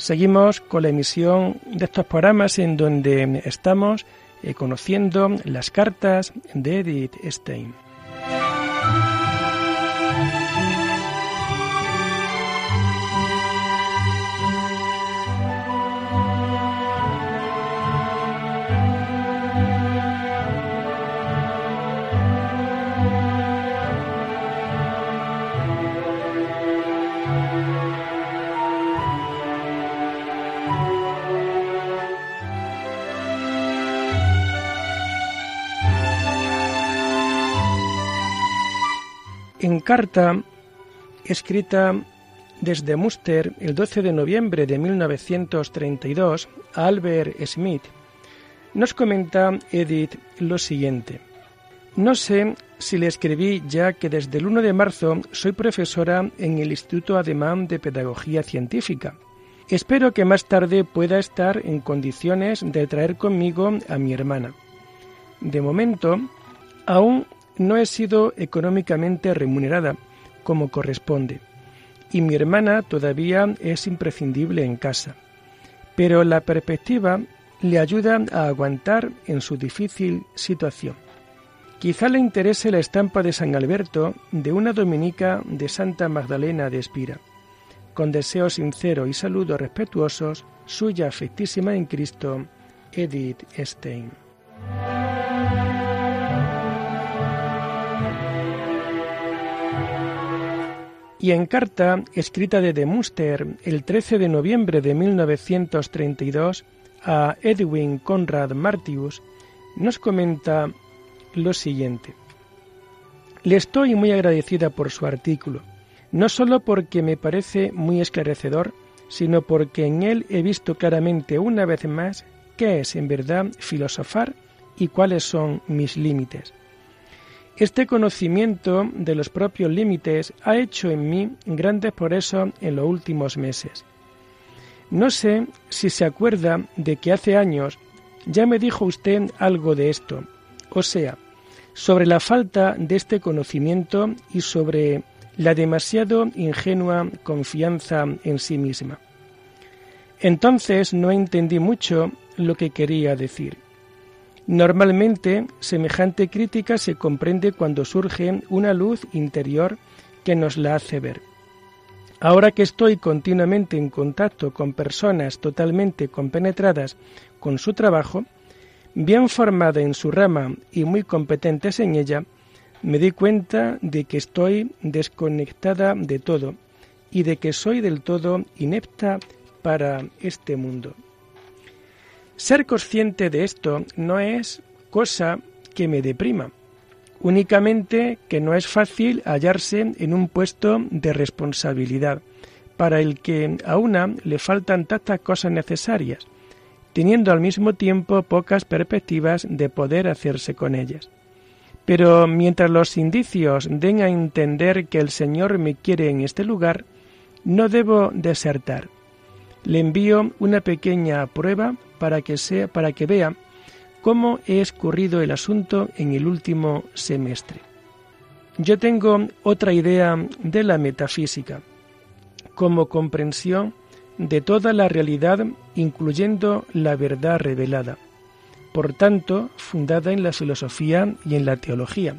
Seguimos con la emisión de estos programas en donde estamos eh, conociendo las cartas de Edith Stein. En carta escrita desde Muster el 12 de noviembre de 1932 a Albert Smith, nos comenta Edith lo siguiente. No sé si le escribí ya que desde el 1 de marzo soy profesora en el Instituto Ademán de Pedagogía Científica. Espero que más tarde pueda estar en condiciones de traer conmigo a mi hermana. De momento, aún no he sido económicamente remunerada como corresponde, y mi hermana todavía es imprescindible en casa. Pero la perspectiva le ayuda a aguantar en su difícil situación. Quizá le interese la estampa de San Alberto de una dominica de Santa Magdalena de Espira. Con deseo sincero y saludos respetuosos, suya afectísima en Cristo, Edith Stein. Y en carta escrita de Muster el 13 de noviembre de 1932 a Edwin Conrad Martius, nos comenta lo siguiente. Le estoy muy agradecida por su artículo, no solo porque me parece muy esclarecedor, sino porque en él he visto claramente una vez más qué es en verdad filosofar y cuáles son mis límites. Este conocimiento de los propios límites ha hecho en mí grandes progresos en los últimos meses. No sé si se acuerda de que hace años ya me dijo usted algo de esto, o sea, sobre la falta de este conocimiento y sobre la demasiado ingenua confianza en sí misma. Entonces no entendí mucho lo que quería decir. Normalmente, semejante crítica se comprende cuando surge una luz interior que nos la hace ver. Ahora que estoy continuamente en contacto con personas totalmente compenetradas con su trabajo, bien formada en su rama y muy competentes en ella, me di cuenta de que estoy desconectada de todo y de que soy del todo inepta para este mundo. Ser consciente de esto no es cosa que me deprima, únicamente que no es fácil hallarse en un puesto de responsabilidad, para el que a una le faltan tantas cosas necesarias, teniendo al mismo tiempo pocas perspectivas de poder hacerse con ellas. Pero mientras los indicios den a entender que el Señor me quiere en este lugar, no debo desertar. Le envío una pequeña prueba para que, sea, para que vea cómo he escurrido el asunto en el último semestre. Yo tengo otra idea de la metafísica, como comprensión de toda la realidad, incluyendo la verdad revelada, por tanto, fundada en la filosofía y en la teología.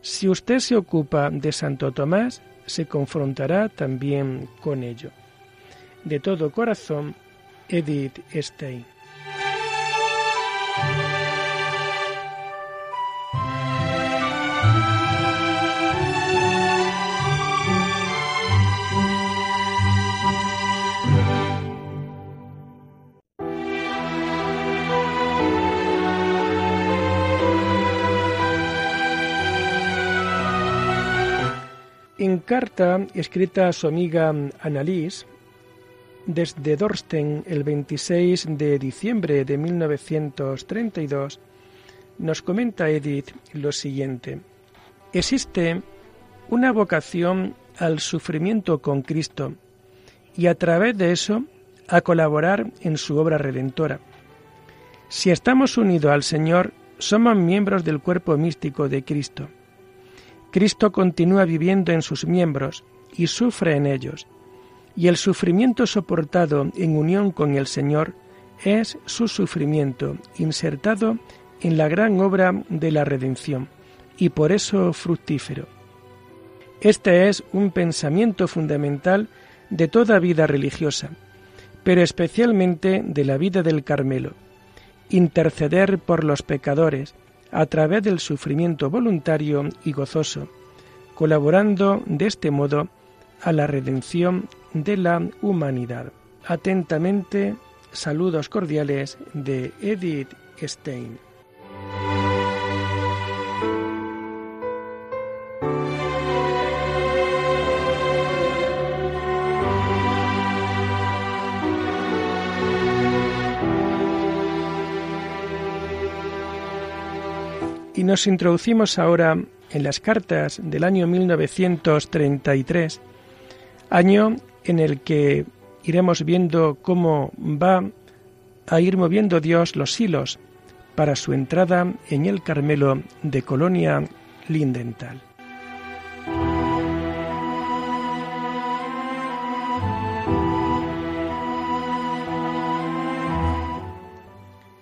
Si usted se ocupa de Santo Tomás, se confrontará también con ello. De todo corazón, Edith Stein. En carta escrita a su amiga Annalise, desde Dorsten el 26 de diciembre de 1932, nos comenta Edith lo siguiente. Existe una vocación al sufrimiento con Cristo y a través de eso a colaborar en su obra redentora. Si estamos unidos al Señor, somos miembros del cuerpo místico de Cristo. Cristo continúa viviendo en sus miembros y sufre en ellos, y el sufrimiento soportado en unión con el Señor es su sufrimiento insertado en la gran obra de la redención, y por eso fructífero. Este es un pensamiento fundamental de toda vida religiosa, pero especialmente de la vida del Carmelo, interceder por los pecadores a través del sufrimiento voluntario y gozoso, colaborando de este modo a la redención de la humanidad. Atentamente, saludos cordiales de Edith Stein. Y nos introducimos ahora en las cartas del año 1933, año en el que iremos viendo cómo va a ir moviendo Dios los hilos para su entrada en el Carmelo de Colonia Lindenthal.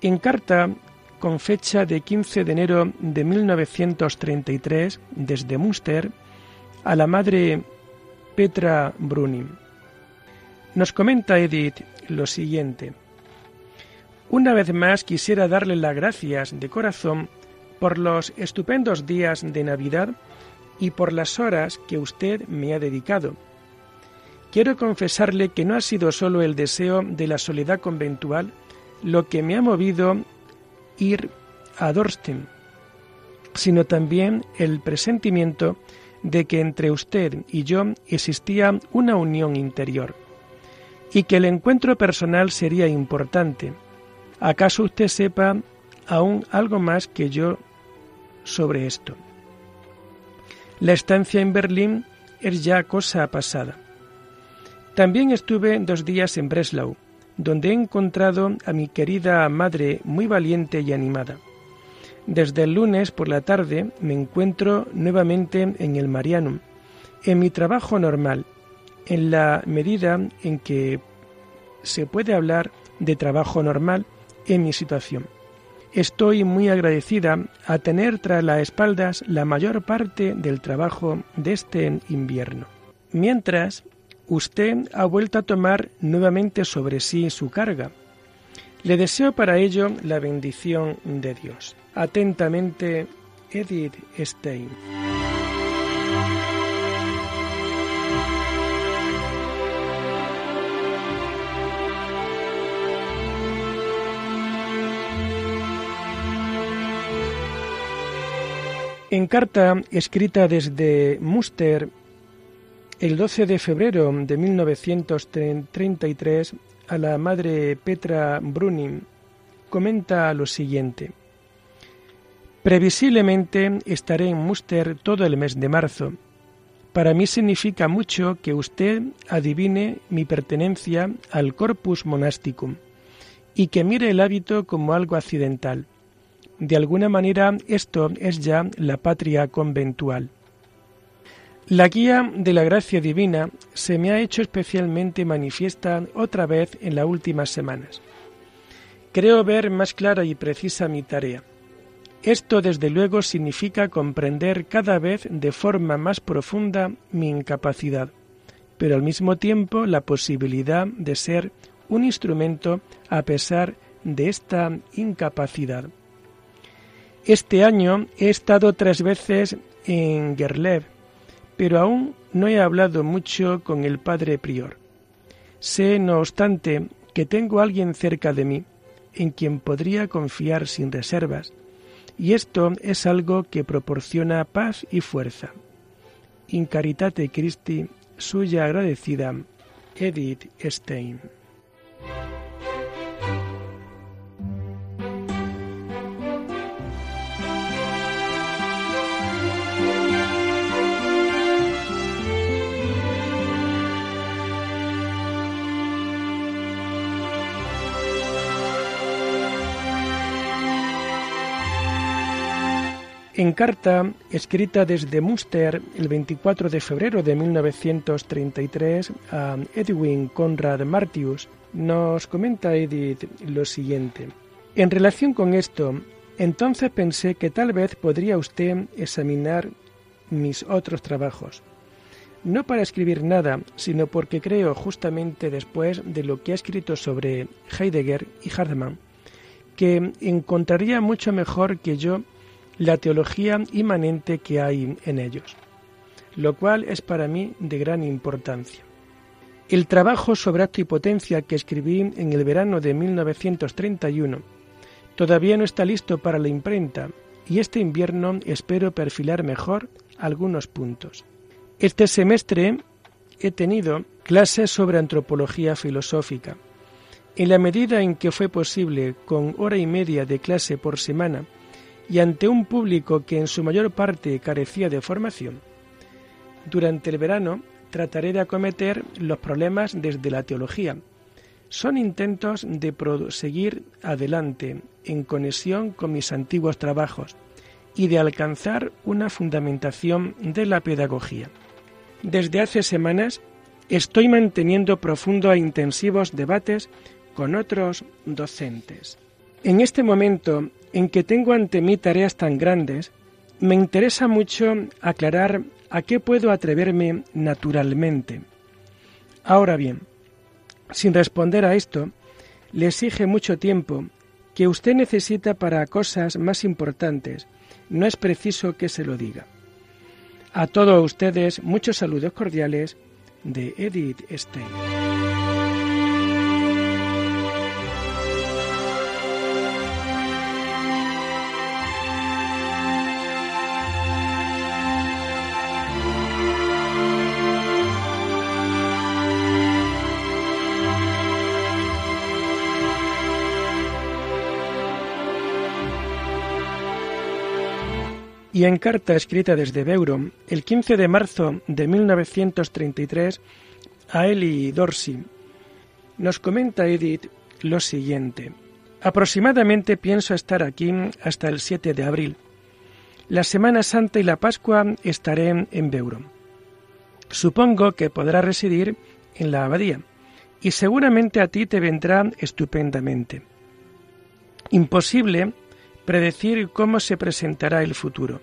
En carta con fecha de 15 de enero de 1933 desde Münster a la madre Petra Brunin. Nos comenta Edith lo siguiente. Una vez más quisiera darle las gracias de corazón por los estupendos días de Navidad y por las horas que usted me ha dedicado. Quiero confesarle que no ha sido solo el deseo de la soledad conventual lo que me ha movido ir a Dorsten, sino también el presentimiento de que entre usted y yo existía una unión interior y que el encuentro personal sería importante. ¿Acaso usted sepa aún algo más que yo sobre esto? La estancia en Berlín es ya cosa pasada. También estuve dos días en Breslau, donde he encontrado a mi querida madre muy valiente y animada. Desde el lunes por la tarde me encuentro nuevamente en el Marianum, en mi trabajo normal, en la medida en que se puede hablar de trabajo normal en mi situación. Estoy muy agradecida a tener tras las espaldas la mayor parte del trabajo de este invierno. Mientras usted ha vuelto a tomar nuevamente sobre sí su carga. Le deseo para ello la bendición de Dios. Atentamente, Edith Stein. En carta escrita desde Muster el 12 de febrero de 1933, a la madre Petra Brunin comenta lo siguiente. Previsiblemente estaré en Muster todo el mes de marzo. Para mí significa mucho que usted adivine mi pertenencia al corpus monasticum y que mire el hábito como algo accidental. De alguna manera esto es ya la patria conventual. La guía de la gracia divina se me ha hecho especialmente manifiesta otra vez en las últimas semanas. Creo ver más clara y precisa mi tarea. Esto desde luego significa comprender cada vez de forma más profunda mi incapacidad, pero al mismo tiempo la posibilidad de ser un instrumento a pesar de esta incapacidad. Este año he estado tres veces en Gerlev, pero aún no he hablado mucho con el padre prior. Sé, no obstante, que tengo alguien cerca de mí en quien podría confiar sin reservas, y esto es algo que proporciona paz y fuerza. In caritate Christi, suya agradecida, Edith Stein. Carta escrita desde Münster el 24 de febrero de 1933 a Edwin Conrad Martius, nos comenta Edith lo siguiente. En relación con esto, entonces pensé que tal vez podría usted examinar mis otros trabajos. No para escribir nada, sino porque creo justamente después de lo que ha escrito sobre Heidegger y Hartmann, que encontraría mucho mejor que yo la teología inmanente que hay en ellos, lo cual es para mí de gran importancia. El trabajo sobre acto y potencia que escribí en el verano de 1931 todavía no está listo para la imprenta y este invierno espero perfilar mejor algunos puntos. Este semestre he tenido clases sobre antropología filosófica. En la medida en que fue posible, con hora y media de clase por semana, y ante un público que en su mayor parte carecía de formación, durante el verano trataré de acometer los problemas desde la teología. Son intentos de proseguir adelante en conexión con mis antiguos trabajos y de alcanzar una fundamentación de la pedagogía. Desde hace semanas estoy manteniendo profundos e intensivos debates con otros docentes. En este momento en que tengo ante mí tareas tan grandes, me interesa mucho aclarar a qué puedo atreverme naturalmente. Ahora bien, sin responder a esto, le exige mucho tiempo que usted necesita para cosas más importantes. No es preciso que se lo diga. A todos ustedes, muchos saludos cordiales de Edith Stein. Y en carta escrita desde Beuro el 15 de marzo de 1933 a Eli Dorsey, nos comenta Edith lo siguiente. Aproximadamente pienso estar aquí hasta el 7 de abril. La Semana Santa y la Pascua estaré en Beuro. Supongo que podrá residir en la abadía y seguramente a ti te vendrá estupendamente. Imposible predecir cómo se presentará el futuro.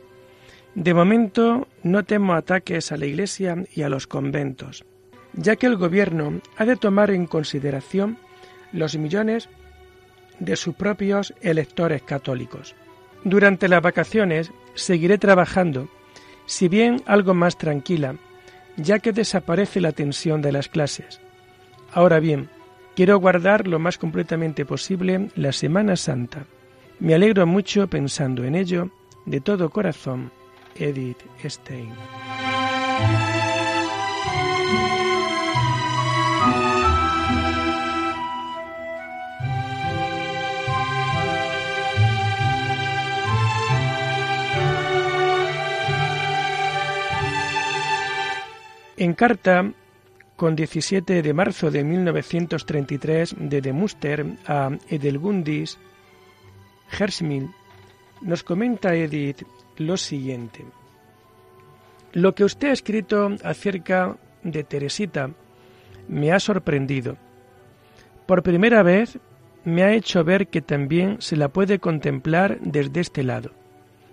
De momento no temo ataques a la Iglesia y a los conventos, ya que el Gobierno ha de tomar en consideración los millones de sus propios electores católicos. Durante las vacaciones seguiré trabajando, si bien algo más tranquila, ya que desaparece la tensión de las clases. Ahora bien, quiero guardar lo más completamente posible la Semana Santa. Me alegro mucho pensando en ello de todo corazón. Edith Stein. En carta con 17 de marzo de 1933 de De Muster a Edelgundis Hersmil, nos comenta Edith lo siguiente. Lo que usted ha escrito acerca de Teresita me ha sorprendido. Por primera vez me ha hecho ver que también se la puede contemplar desde este lado.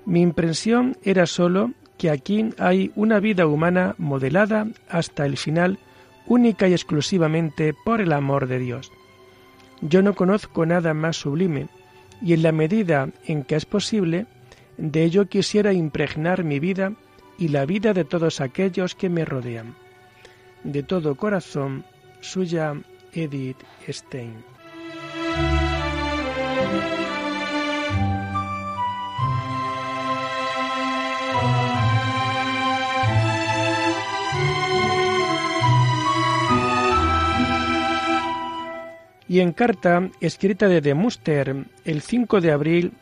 Mi impresión era sólo que aquí hay una vida humana modelada hasta el final única y exclusivamente por el amor de Dios. Yo no conozco nada más sublime, y en la medida en que es posible, de ello quisiera impregnar mi vida y la vida de todos aquellos que me rodean. De todo corazón, suya Edith Stein. Y en carta escrita de Muster el 5 de abril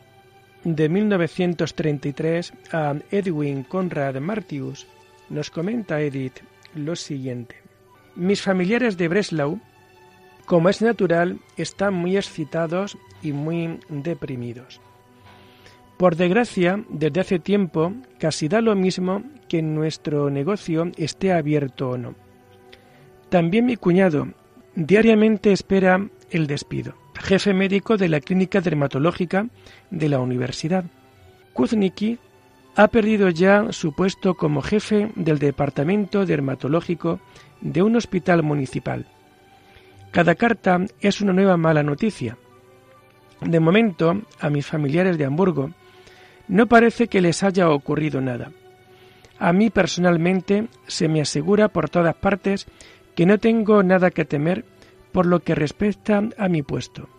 de 1933 a Edwin Conrad Martius, nos comenta Edith lo siguiente. Mis familiares de Breslau, como es natural, están muy excitados y muy deprimidos. Por desgracia, desde hace tiempo casi da lo mismo que nuestro negocio esté abierto o no. También mi cuñado diariamente espera el despido, jefe médico de la clínica dermatológica de la universidad. Kuznicki ha perdido ya su puesto como jefe del departamento dermatológico de un hospital municipal. Cada carta es una nueva mala noticia. De momento, a mis familiares de Hamburgo no parece que les haya ocurrido nada. A mí personalmente se me asegura por todas partes que no tengo nada que temer por lo que respecta a mi puesto.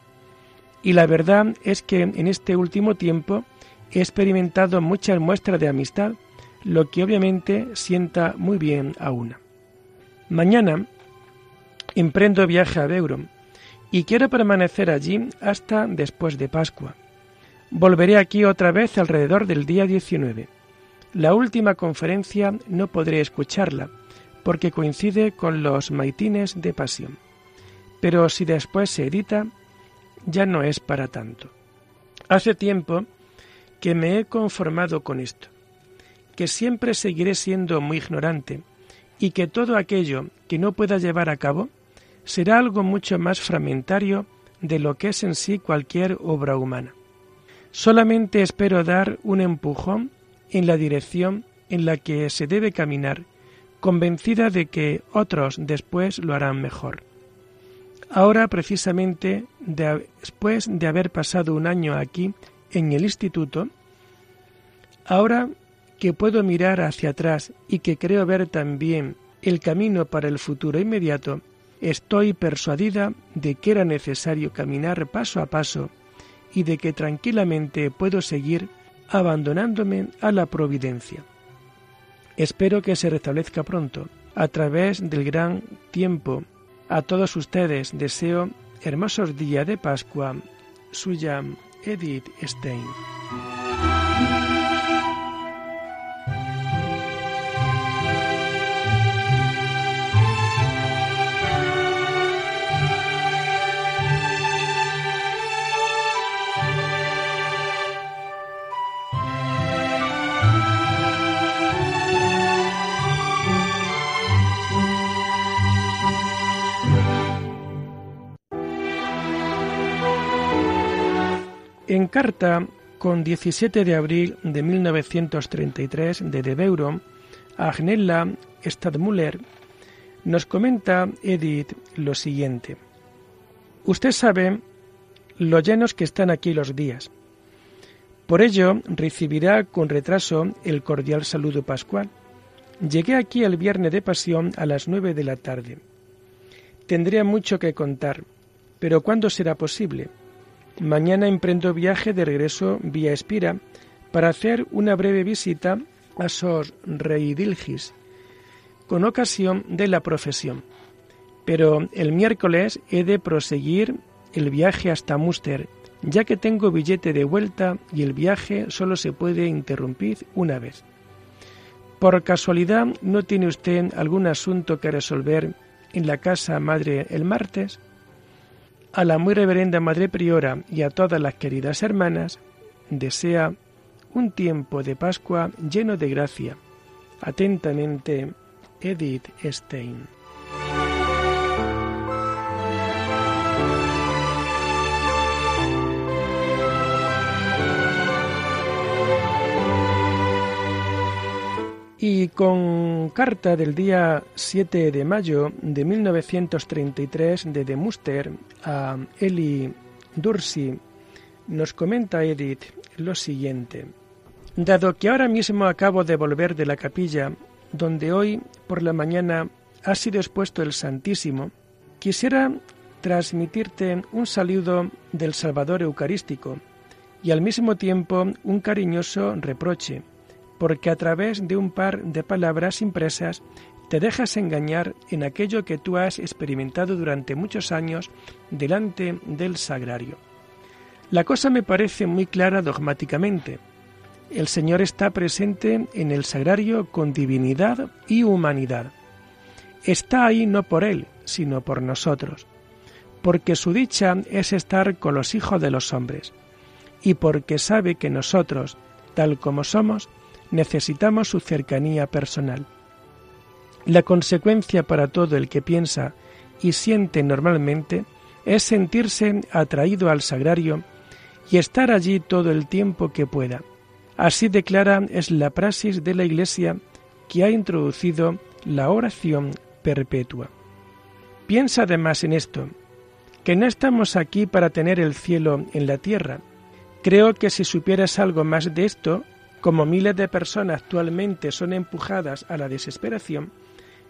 Y la verdad es que en este último tiempo he experimentado muchas muestras de amistad, lo que obviamente sienta muy bien a una. Mañana emprendo viaje a Beuron y quiero permanecer allí hasta después de Pascua. Volveré aquí otra vez alrededor del día 19. La última conferencia no podré escucharla, porque coincide con los maitines de pasión. Pero si después se edita, ya no es para tanto. Hace tiempo que me he conformado con esto, que siempre seguiré siendo muy ignorante y que todo aquello que no pueda llevar a cabo será algo mucho más fragmentario de lo que es en sí cualquier obra humana. Solamente espero dar un empujón en la dirección en la que se debe caminar, convencida de que otros después lo harán mejor. Ahora, precisamente, después de haber pasado un año aquí en el instituto, ahora que puedo mirar hacia atrás y que creo ver también el camino para el futuro inmediato, estoy persuadida de que era necesario caminar paso a paso y de que tranquilamente puedo seguir abandonándome a la providencia. Espero que se restablezca pronto. A través del gran tiempo, a todos ustedes deseo hermosos días de Pascua. Suya Edith Stein. En carta con 17 de abril de 1933 de a Agnella Stadmüller, nos comenta Edith lo siguiente. Usted sabe lo llenos que están aquí los días. Por ello, recibirá con retraso el cordial saludo pascual. Llegué aquí el viernes de pasión a las nueve de la tarde. Tendría mucho que contar, pero ¿cuándo será posible? Mañana emprendo viaje de regreso vía Espira para hacer una breve visita a Sor Reidilgis con ocasión de la profesión. Pero el miércoles he de proseguir el viaje hasta Muster, ya que tengo billete de vuelta y el viaje solo se puede interrumpir una vez. Por casualidad, ¿no tiene usted algún asunto que resolver en la casa madre el martes? A la muy reverenda Madre Priora y a todas las queridas hermanas, desea un tiempo de Pascua lleno de gracia. Atentamente, Edith Stein. Y con carta del día 7 de mayo de 1933 de De Muster a Eli Dursi, nos comenta Edith lo siguiente. Dado que ahora mismo acabo de volver de la capilla, donde hoy por la mañana ha sido expuesto el Santísimo, quisiera transmitirte un saludo del Salvador Eucarístico y al mismo tiempo un cariñoso reproche porque a través de un par de palabras impresas te dejas engañar en aquello que tú has experimentado durante muchos años delante del sagrario. La cosa me parece muy clara dogmáticamente. El Señor está presente en el sagrario con divinidad y humanidad. Está ahí no por Él, sino por nosotros, porque su dicha es estar con los hijos de los hombres, y porque sabe que nosotros, tal como somos, necesitamos su cercanía personal. La consecuencia para todo el que piensa y siente normalmente es sentirse atraído al sagrario y estar allí todo el tiempo que pueda. Así declara es la praxis de la Iglesia que ha introducido la oración perpetua. Piensa además en esto, que no estamos aquí para tener el cielo en la tierra. Creo que si supieras algo más de esto, como miles de personas actualmente son empujadas a la desesperación,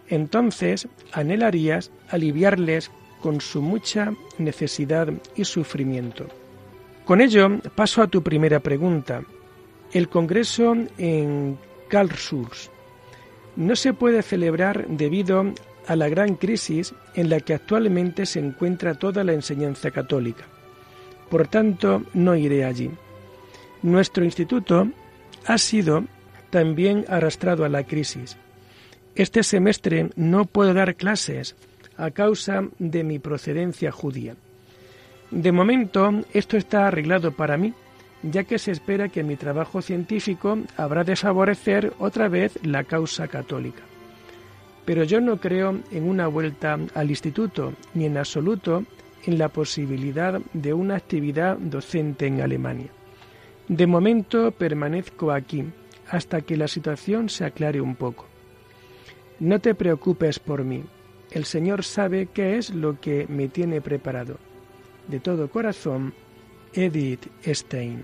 entonces anhelarías aliviarles con su mucha necesidad y sufrimiento. Con ello paso a tu primera pregunta. El Congreso en Karlsruhe no se puede celebrar debido a la gran crisis en la que actualmente se encuentra toda la enseñanza católica. Por tanto, no iré allí. Nuestro instituto ha sido también arrastrado a la crisis. Este semestre no puedo dar clases a causa de mi procedencia judía. De momento, esto está arreglado para mí, ya que se espera que mi trabajo científico habrá de favorecer otra vez la causa católica. Pero yo no creo en una vuelta al instituto, ni en absoluto en la posibilidad de una actividad docente en Alemania. De momento permanezco aquí hasta que la situación se aclare un poco. No te preocupes por mí. El Señor sabe qué es lo que me tiene preparado. De todo corazón, Edith Stein.